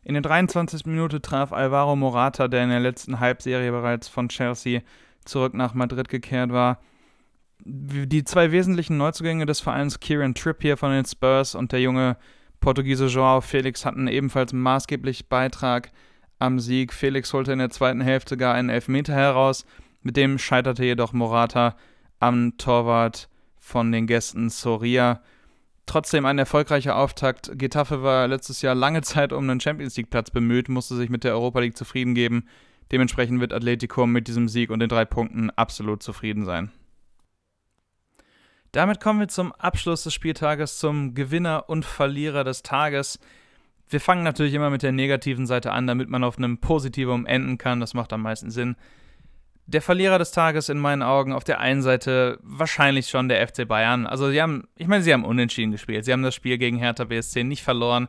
In der 23. Minute traf Alvaro Morata, der in der letzten Halbserie bereits von Chelsea zurück nach Madrid gekehrt war. Die zwei wesentlichen Neuzugänge des Vereins, Kieran Trippier von den Spurs und der junge Portugiese Joao Felix, hatten ebenfalls maßgeblich Beitrag am Sieg. Felix holte in der zweiten Hälfte gar einen Elfmeter heraus, mit dem scheiterte jedoch Morata am Torwart von den Gästen Soria. Trotzdem ein erfolgreicher Auftakt. Getafe war letztes Jahr lange Zeit um einen Champions League-Platz bemüht, musste sich mit der Europa League zufrieden geben. Dementsprechend wird Atletico mit diesem Sieg und den drei Punkten absolut zufrieden sein. Damit kommen wir zum Abschluss des Spieltages, zum Gewinner und Verlierer des Tages. Wir fangen natürlich immer mit der negativen Seite an, damit man auf einem Positivum enden kann. Das macht am meisten Sinn. Der Verlierer des Tages in meinen Augen auf der einen Seite wahrscheinlich schon der FC Bayern. Also sie haben, ich meine, sie haben unentschieden gespielt. Sie haben das Spiel gegen Hertha BSC nicht verloren.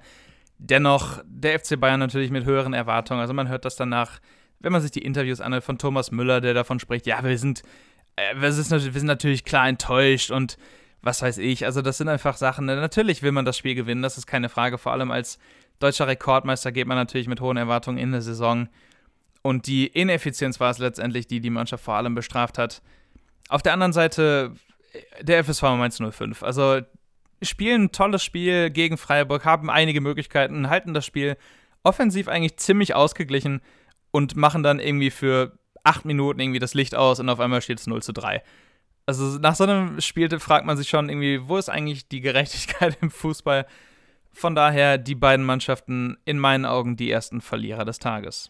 Dennoch der FC Bayern natürlich mit höheren Erwartungen. Also man hört das danach, wenn man sich die Interviews anhört von Thomas Müller, der davon spricht, ja, wir sind, äh, wir sind natürlich klar enttäuscht und was weiß ich. Also das sind einfach Sachen. Natürlich will man das Spiel gewinnen, das ist keine Frage. Vor allem als deutscher Rekordmeister geht man natürlich mit hohen Erwartungen in der Saison. Und die Ineffizienz war es letztendlich, die die Mannschaft vor allem bestraft hat. Auf der anderen Seite der FSV Mainz 05. Also spielen ein tolles Spiel gegen Freiburg, haben einige Möglichkeiten, halten das Spiel offensiv eigentlich ziemlich ausgeglichen und machen dann irgendwie für acht Minuten irgendwie das Licht aus und auf einmal steht es 0 zu 3. Also nach so einem Spiel fragt man sich schon irgendwie, wo ist eigentlich die Gerechtigkeit im Fußball? Von daher die beiden Mannschaften in meinen Augen die ersten Verlierer des Tages.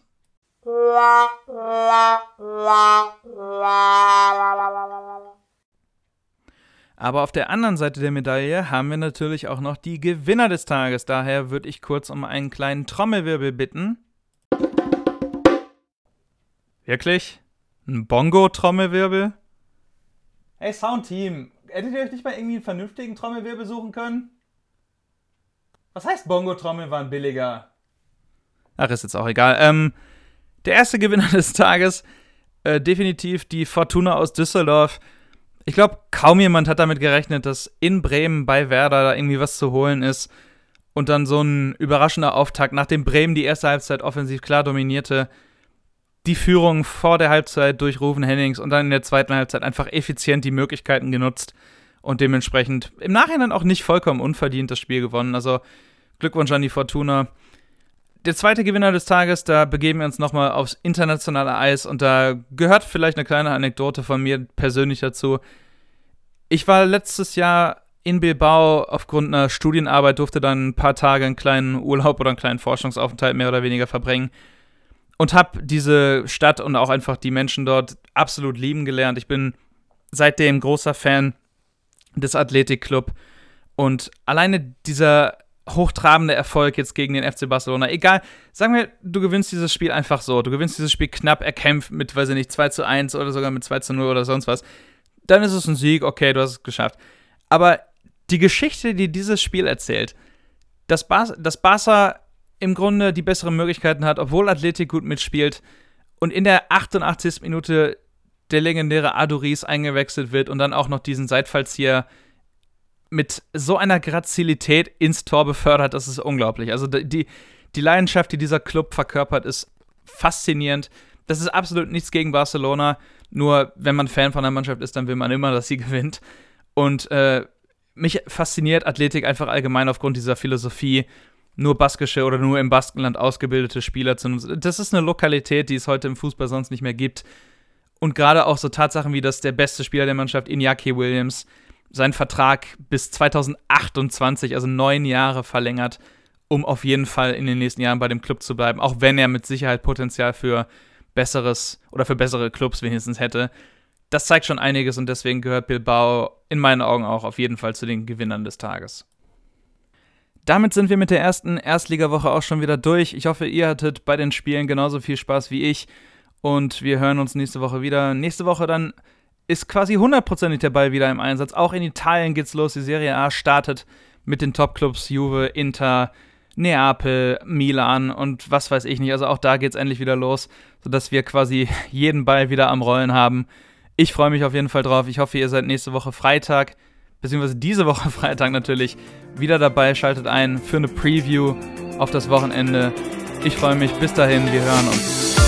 Aber auf der anderen Seite der Medaille haben wir natürlich auch noch die Gewinner des Tages. Daher würde ich kurz um einen kleinen Trommelwirbel bitten. Wirklich? Ein Bongo-Trommelwirbel? Hey Soundteam, hättet ihr euch nicht mal irgendwie einen vernünftigen Trommelwirbel suchen können? Was heißt Bongo-Trommel waren billiger? Ach, ist jetzt auch egal. Ähm, der erste Gewinner des Tages, äh, definitiv die Fortuna aus Düsseldorf. Ich glaube, kaum jemand hat damit gerechnet, dass in Bremen bei Werder da irgendwie was zu holen ist. Und dann so ein überraschender Auftakt, nachdem Bremen die erste Halbzeit offensiv klar dominierte, die Führung vor der Halbzeit durch Rufen Hennings und dann in der zweiten Halbzeit einfach effizient die Möglichkeiten genutzt und dementsprechend im Nachhinein auch nicht vollkommen unverdient das Spiel gewonnen. Also Glückwunsch an die Fortuna der zweite Gewinner des Tages, da begeben wir uns nochmal aufs internationale Eis und da gehört vielleicht eine kleine Anekdote von mir persönlich dazu. Ich war letztes Jahr in Bilbao aufgrund einer Studienarbeit, durfte dann ein paar Tage einen kleinen Urlaub oder einen kleinen Forschungsaufenthalt mehr oder weniger verbringen und habe diese Stadt und auch einfach die Menschen dort absolut lieben gelernt. Ich bin seitdem großer Fan des Athletikclub und alleine dieser hochtrabende Erfolg jetzt gegen den FC Barcelona. Egal, sagen wir, du gewinnst dieses Spiel einfach so. Du gewinnst dieses Spiel knapp erkämpft mit, weiß ich nicht, 2 zu 1 oder sogar mit 2 zu 0 oder sonst was. Dann ist es ein Sieg, okay, du hast es geschafft. Aber die Geschichte, die dieses Spiel erzählt, dass, Bar dass Barca im Grunde die besseren Möglichkeiten hat, obwohl Athletik gut mitspielt und in der 88. Minute der legendäre Adoris eingewechselt wird und dann auch noch diesen Seitfallzieher mit so einer Grazilität ins Tor befördert, das ist unglaublich. Also die, die Leidenschaft, die dieser Club verkörpert, ist faszinierend. Das ist absolut nichts gegen Barcelona. Nur wenn man Fan von einer Mannschaft ist, dann will man immer, dass sie gewinnt. Und äh, mich fasziniert Athletik einfach allgemein aufgrund dieser Philosophie, nur baskische oder nur im Baskenland ausgebildete Spieler zu nutzen. Das ist eine Lokalität, die es heute im Fußball sonst nicht mehr gibt. Und gerade auch so Tatsachen wie, dass der beste Spieler der Mannschaft, Iñaki Williams, seinen Vertrag bis 2028, also neun Jahre verlängert, um auf jeden Fall in den nächsten Jahren bei dem Club zu bleiben, auch wenn er mit Sicherheit Potenzial für besseres oder für bessere Clubs wenigstens hätte. Das zeigt schon einiges und deswegen gehört Bilbao in meinen Augen auch auf jeden Fall zu den Gewinnern des Tages. Damit sind wir mit der ersten Erstligawoche auch schon wieder durch. Ich hoffe, ihr hattet bei den Spielen genauso viel Spaß wie ich und wir hören uns nächste Woche wieder. Nächste Woche dann ist quasi hundertprozentig der Ball wieder im Einsatz. Auch in Italien geht's los. Die Serie A startet mit den Topclubs Juve, Inter, Neapel, Milan und was weiß ich nicht. Also auch da geht's endlich wieder los, sodass wir quasi jeden Ball wieder am Rollen haben. Ich freue mich auf jeden Fall drauf. Ich hoffe, ihr seid nächste Woche Freitag, beziehungsweise diese Woche Freitag natürlich, wieder dabei. Schaltet ein für eine Preview auf das Wochenende. Ich freue mich. Bis dahin, wir hören uns.